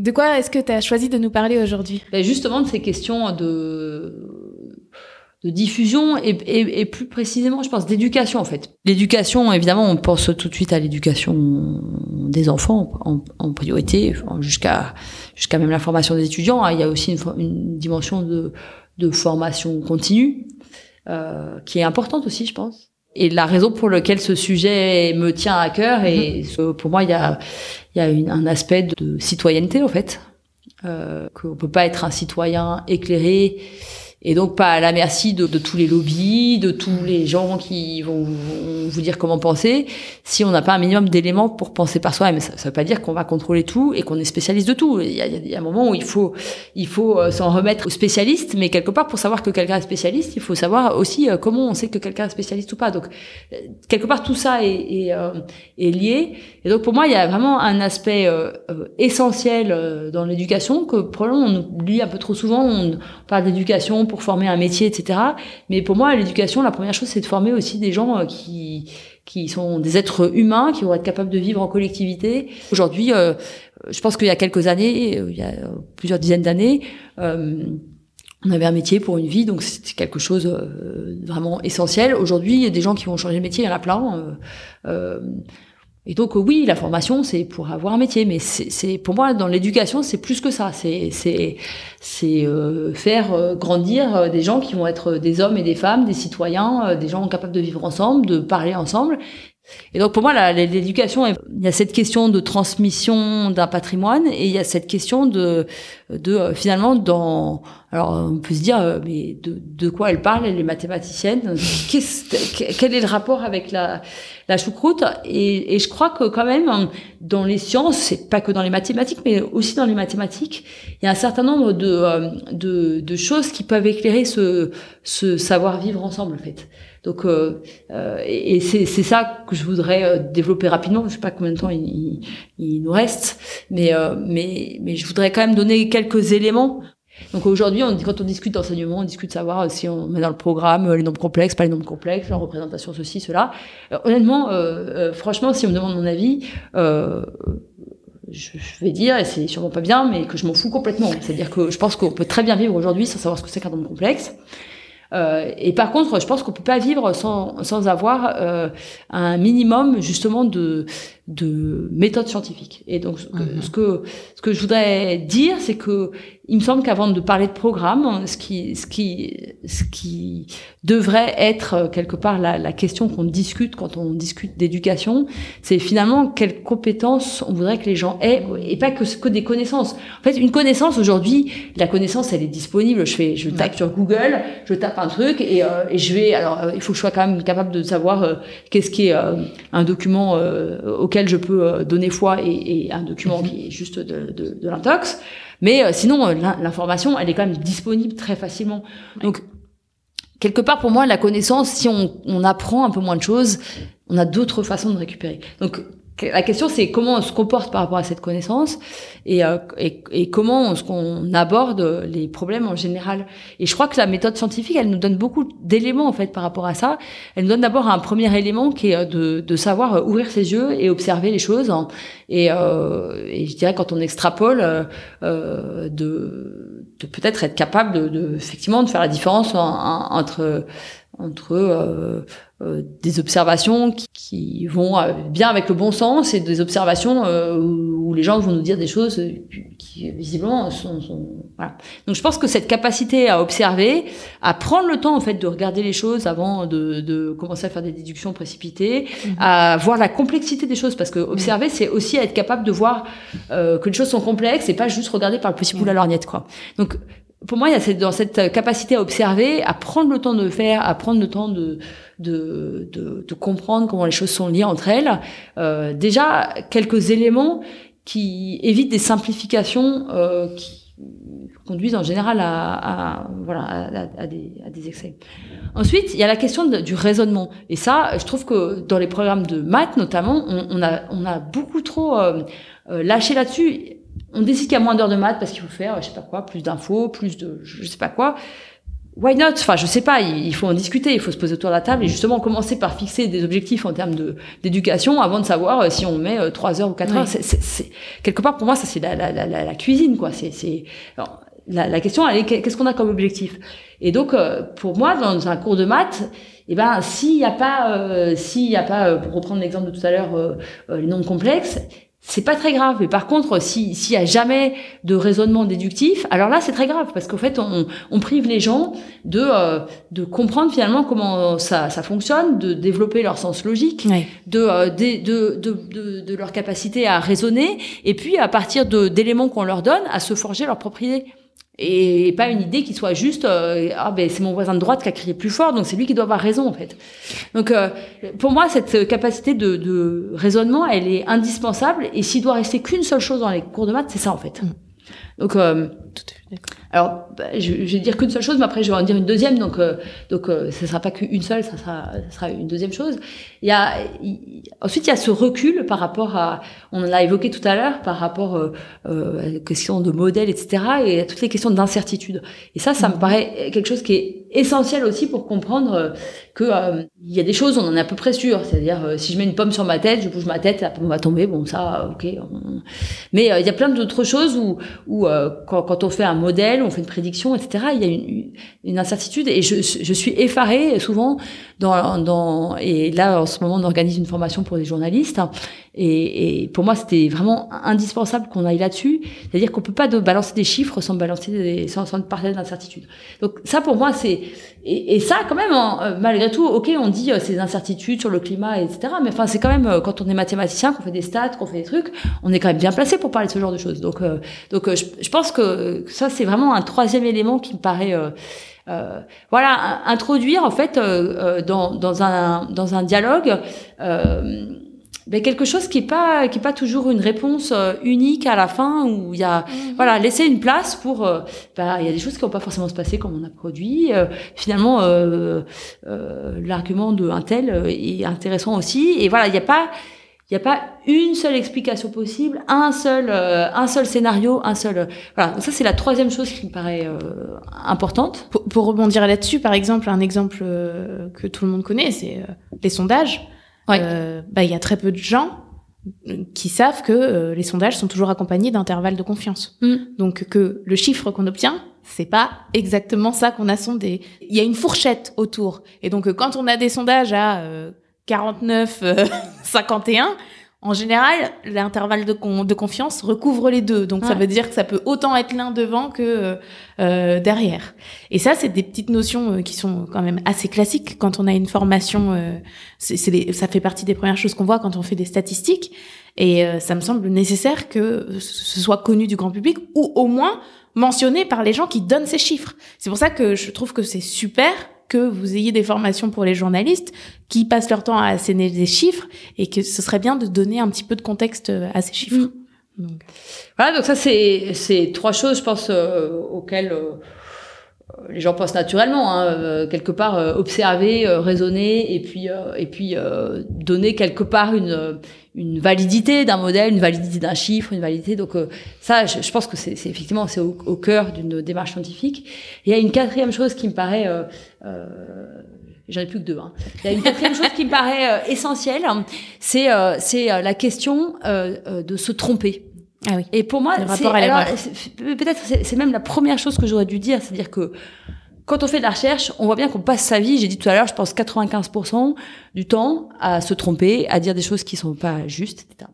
De quoi est-ce que tu as choisi de nous parler aujourd'hui? Ben Justement de ces questions de de diffusion et, et, et, plus précisément, je pense, d'éducation en fait. L'éducation, évidemment, on pense tout de suite à l'éducation des enfants en, en priorité, jusqu'à jusqu'à même la formation des étudiants. Hein. Il y a aussi une, une dimension de, de formation continue euh, qui est importante aussi, je pense. Et la raison pour laquelle ce sujet me tient à cœur, et mm-hmm. pour moi, il y a, il y a une, un aspect de citoyenneté en fait, euh, qu'on peut pas être un citoyen éclairé et donc pas à la merci de, de, tous les lobbies, de tous les gens qui vont, vous dire comment penser, si on n'a pas un minimum d'éléments pour penser par soi. Mais ça ne veut pas dire qu'on va contrôler tout et qu'on est spécialiste de tout. Il y, a, il y a, un moment où il faut, il faut euh, s'en remettre aux spécialistes, mais quelque part pour savoir que quelqu'un est spécialiste, il faut savoir aussi euh, comment on sait que quelqu'un est spécialiste ou pas. Donc euh, quelque part tout ça est, est, est, lié. Et donc pour moi il y a vraiment un aspect essentiel dans l'éducation que probablement on oublie un peu trop souvent. On parle d'éducation pour former un métier, etc. Mais pour moi, l'éducation, la première chose, c'est de former aussi des gens euh, qui qui sont des êtres humains, qui vont être capables de vivre en collectivité. Aujourd'hui, euh, je pense qu'il y a quelques années, euh, il y a plusieurs dizaines d'années, on avait un métier pour une vie, donc c'était quelque chose vraiment essentiel. Aujourd'hui, il y a des gens qui vont changer de métier, il y en a plein. Et donc oui, la formation c'est pour avoir un métier, mais c'est pour moi dans l'éducation c'est plus que ça. C'est euh, faire euh, grandir euh, des gens qui vont être des hommes et des femmes, des citoyens, des gens capables de vivre ensemble, de parler ensemble. Et donc pour moi, l'éducation, il y a cette question de transmission d'un patrimoine et il y a cette question de, de euh, finalement dans, alors on peut se dire, euh, mais de, quoi elle parle, elle est mathématicienne, quel est le rapport avec la, choucroute? Et, et je crois que quand même dans les sciences, c'est pas que dans les mathématiques, mais aussi dans les mathématiques, il y a un certain nombre de, euh, de, de choses qui peuvent éclairer ce, ce savoir vivre ensemble en fait. Donc, euh, euh, et, c'est, ça que je voudrais euh, développer rapidement. Je sais pas combien de temps il, il, nous reste, mais, mais, mais je voudrais quand même donner quelques éléments. Donc aujourd'hui, on, quand on discute d'enseignement, on discute de savoir si on met dans le programme les nombres complexes, pas les nombres complexes, la représentation ceci, cela. honnêtement, franchement, si on me demande mon avis, je, vais dire, et c'est sûrement pas bien, mais que je m'en fous complètement. C'est-à-dire que je pense qu'on peut très bien vivre aujourd'hui sans savoir ce que c'est qu'un nombre complexe. Euh, et par contre, je pense qu'on peut pas vivre sans, sans avoir euh, un minimum justement de, de méthode scientifique. Et donc, ce que, mhm. ce que, ce que je voudrais dire, c'est que il me semble qu'avant de parler de programme, ce qui, ce qui, ce qui devrait être euh, quelque part la, la question qu'on discute quand on discute d'éducation, c'est finalement quelles compétences on voudrait que les gens aient et pas que, que des connaissances. En fait, une connaissance aujourd'hui, la connaissance, elle est disponible. Je fais, je tape sur Google, je tape un truc et, euh, et je vais. Alors, euh, il faut que je sois quand même capable de savoir qu'est-ce qui est un document auquel je peux donner foi et, et un document mhm. qui est juste de, de, de l'intox. Mais euh, sinon, euh, l'information, elle est quand même disponible très facilement. Donc, quelque part, pour moi, la connaissance, si on, on apprend un peu moins de choses, on a d'autres façons de récupérer. Donc, la question, c'est comment on se comporte par rapport à cette connaissance et, euh, et, et comment qu'on aborde les problèmes en général. Et je crois que la méthode scientifique, elle nous donne beaucoup d'éléments en fait par rapport à ça. Elle nous donne d'abord un premier élément qui est euh, de, de savoir euh, ouvrir ses yeux et observer les choses. Et, euh, et je dirais quand on extrapole, euh, de, de peut-être être capable de, de, effectivement de faire la différence entre entre euh, euh, des observations qui, qui, vont euh, bien avec le bon sens et des observations euh, où les gens vont nous dire des choses qui visiblement sont, sont, voilà. Donc je pense que cette capacité à observer, à prendre le temps en fait de regarder les choses avant de, de commencer à faire des déductions précipitées, mhm. à voir la complexité des choses parce que observer c'est aussi être capable de voir que les choses sont complexes et pas juste regarder par le petit bout de la lorgnette quoi. Donc pour moi, il y a cette, dans cette capacité à observer, à prendre le temps de faire, à prendre le temps de, de, de, de comprendre comment les choses sont liées entre elles. Euh, déjà, quelques éléments qui évitent des simplifications euh, qui conduisent en général à, à voilà, à, des, à, des, excès. Ensuite, il y a la question du raisonnement. Et ça, je trouve que dans les programmes de maths, notamment, on, on a, on a beaucoup trop euh, euh lâché là-dessus on décide qu'il y a moins d'heures de maths parce qu'il faut faire, je sais pas quoi, plus d'infos, plus de, je sais pas quoi. why not? Enfin, je sais pas. Il, faut en discuter. Il faut se poser autour de la table et justement commencer par fixer des objectifs en termes de d'éducation avant de savoir euh, si on met trois heures ou quatre heures. C'est quelque part pour moi ça c'est la, la, la, la, cuisine quoi. C'est c'est la, la, question elle est qu'est-ce qu'on a comme objectif? Et donc pour moi dans un cours de maths eh ben s'il n'y a pas euh, s'il y a pas pour reprendre l'exemple de tout à l'heure euh, les nombres complexes c'est pas très grave. Mais par contre, s'il y a jamais de raisonnement déductif, alors là, c'est très grave parce qu'en fait, on, on, prive les gens de euh, de comprendre finalement comment ça, ça fonctionne, de développer leur sens logique, de, euh, de, de, de, de, leur capacité à raisonner, et puis à partir de d'éléments qu'on leur donne, à se forger leur propre idée et pas une idée qui soit juste euh, ah ben c'est mon voisin de droite qui a crié plus fort donc c'est lui qui doit avoir raison en fait donc euh, pour moi cette capacité de, de, raisonnement elle est indispensable et s'il doit rester qu'une seule chose dans les cours de maths c'est ça en fait mm. Donc euh, Tout à fait alors, bah, je, je, vais dire qu'une seule chose, mais après je vais en dire une deuxième. Donc, euh, donc, euh, sera pas qu'une seule, ça sera, ça sera une deuxième chose. Il y a, ensuite, il y a ce recul par rapport à, on l'a évoqué tout à l'heure, par rapport euh, euh, à la question de modèles, etc., et à toutes les questions d'incertitude. Et ça, ça me mmh. paraît quelque chose qui est essentiel aussi pour comprendre que il y a des choses, on en est à peu près sûr. C'est-à-dire, si je mets une pomme sur ma tête, je bouge ma tête, la pomme va tomber. Bon, ça, ok. Mais il y a plein d'autres choses où, où quand, quand on fait un modèle on fait une prédiction, etc. Il y a une, incertitude et je, suis effarée souvent dans, et là en ce moment on organise une formation pour les journalistes et, et pour moi c'était vraiment indispensable qu'on aille là-dessus, c'est-à-dire qu'on peut pas balancer des chiffres sans balancer des, sans, sans parler d'incertitude. Donc ça pour moi c'est et, ça quand même euh, malgré tout ok on dit euh, ces incertitudes sur le climat etc. Mais enfin c'est quand même euh, quand on est mathématicien qu'on fait des stats qu'on fait des trucs on est quand même bien placé pour parler de ce genre de choses. Donc donc je, je pense que ça c'est vraiment un troisième élément qui me paraît euh, voilà, introduire en fait euh, euh, dans, dans, un, dans un dialogue ben quelque chose qui est pas qui est pas toujours une réponse unique à la fin où il y a mhm. voilà laisser une place pour ben, il y a des choses qui vont pas forcément se passer comme on a produit finalement l'argument de un tel est intéressant aussi et voilà il n'y a pas il n'y a pas une seule explication possible, un seul, euh, un seul scénario, un seul. Euh, voilà, ça c'est la troisième chose qui me paraît euh, importante. Pour, pour rebondir là-dessus, par exemple, un exemple que tout le monde connaît, c'est les sondages. Ouais. bah il y a très peu de gens qui savent que les sondages sont toujours accompagnés d'intervalles de confiance. Mm. Donc que le chiffre qu'on obtient, c'est pas exactement ça qu'on a sondé. Il y a une fourchette autour. Et donc quand on a des sondages à 49, 51, euh, en général, l'intervalle de, de, confiance recouvre les deux. Donc, ça veut dire que ça peut autant être l'un devant que euh, euh, derrière. Et ça, c'est des petites notions qui sont quand même assez classiques quand on a une formation. c'est ça fait partie des premières choses qu'on voit quand on fait des statistiques. Et ça me semble nécessaire que ce soit connu du grand public ou au moins mentionné par les gens qui donnent ces chiffres. C'est pour ça que je trouve que c'est super que vous ayez des formations pour les journalistes qui passent leur temps à asséner des chiffres et que ce serait bien de donner un petit peu de contexte euh, à ces chiffres. Mm. Donc. Voilà, donc ça c'est c'est trois choses, je pense, euh, auxquelles euh, les gens pensent naturellement, hein, quelque part observer, raisonner et puis et puis donner quelque part une une validité d'un modèle, une validité d'un chiffre, une validité. Donc euh, ça, je, pense que c'est effectivement c'est au, au, cœur d'une démarche scientifique. Il y a une quatrième chose qui me paraît euh, euh, J'en ai plus que deux. Hein. Il y a une quatrième chose qui me paraît euh, essentielle, c'est euh, c'est la question de se tromper. Ah oui. Et pour moi, peut-être c'est même la première chose que j'aurais dû dire, c'est-à-dire que quand on fait de la recherche, on voit bien qu'on passe sa vie, j'ai dit tout à l'heure, je pense 95% du temps à se tromper, à dire des choses qui sont pas justes, etc.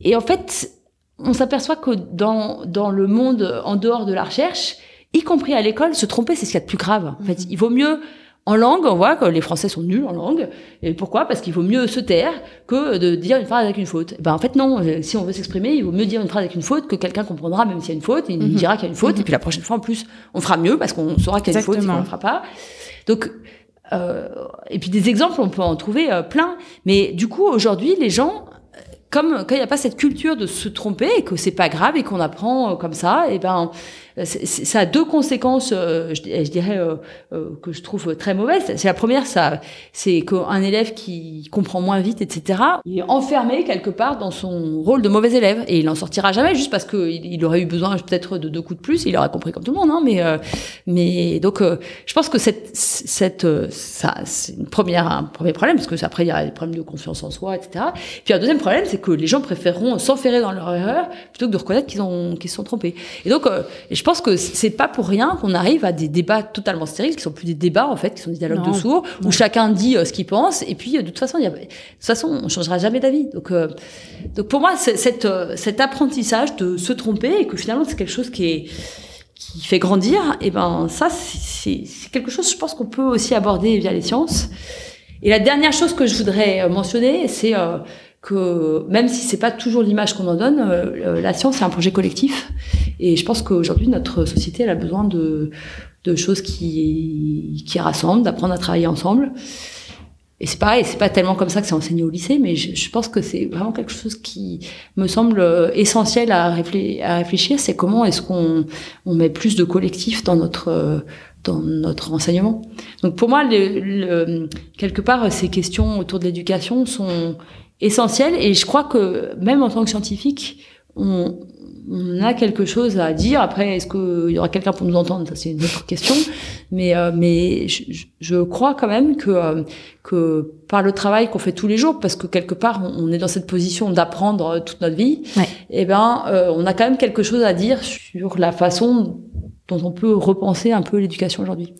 Et en fait, on s'aperçoit que dans, dans le monde en dehors de la recherche, y compris à l'école, se tromper, c'est ce qu'il y a de plus grave. En fait, il vaut mieux en langue, on voit que les Français sont nuls en langue. Et pourquoi? Parce qu'il vaut mieux se taire que de dire une phrase avec une faute. Ben en fait non. Si on veut s'exprimer, il vaut mieux dire une phrase avec une faute que quelqu'un comprendra même s'il y a une faute. Il mhm. dira qu'il y a une faute. Mhm. Et puis la prochaine fois en plus, on fera mieux parce qu'on saura qu'il y a une faute et qu'on ne fera pas. Donc euh, et puis des exemples, on peut en trouver euh, plein. Mais du coup, aujourd'hui, les gens comme quand il n'y a pas cette culture de se tromper et que c'est pas grave et qu'on apprend euh, comme ça, et ben ça a deux conséquences, je, je, dirais, que je trouve très mauvaises. C'est la première, c'est qu'un élève qui comprend moins vite, etc., il est enfermé quelque part dans son rôle de mauvais élève et il n'en sortira jamais juste parce qu'il il aurait eu besoin peut-être de deux coups de plus. Il aurait compris comme tout le monde, hein, mais donc je pense que cette c'est première un premier problème parce que après il y a des problèmes de confiance en soi, etc. Puis un deuxième problème, c'est que les gens préféreront s'enferrer dans leur erreur plutôt que de reconnaître qu'ils ont qu'ils se sont trompés. Et donc, euh, je pense que c'est pas pour rien qu'on arrive à des débats totalement stériles, qui sont plus des débats en fait, qui sont des dialogues de sourds, où chacun dit euh, ce qu'il pense, et puis euh, de toute façon, y a, de toute façon, on changera jamais d'avis. Donc, donc pour moi, cette, cet apprentissage de se tromper et que finalement c'est quelque chose qui est qui fait grandir, et ben ça c'est quelque chose, je pense qu'on peut aussi aborder via les sciences. Et la dernière chose que je voudrais mentionner, c'est même si c'est pas toujours l'image qu'on en donne, euh, la science c'est un projet collectif. Et je pense qu'aujourd'hui notre société elle a besoin de, choses qui rassemblent, d'apprendre à travailler ensemble. Et c'est pareil, c'est pas tellement comme ça que c'est enseigné au lycée, mais je, pense que c'est vraiment quelque chose qui me semble essentiel à, réfléchir. C'est comment est-ce qu'on on met plus de collectif dans notre enseignement. Donc pour moi, quelque part, ces questions autour de l'éducation sont essentiel et je crois que même en tant que scientifique, on, on a quelque chose à dire. Après, est-ce qu'il y aura quelqu'un pour nous entendre? Ça, c'est une autre question. Mais, euh, mais je, je, crois quand même que, euh, que par le travail qu'on fait tous les jours, parce que quelque part, on, est dans cette position d'apprendre toute notre vie, et eh ben, euh, on a quand même quelque chose à dire sur la façon dont on peut repenser un peu l'éducation aujourd'hui.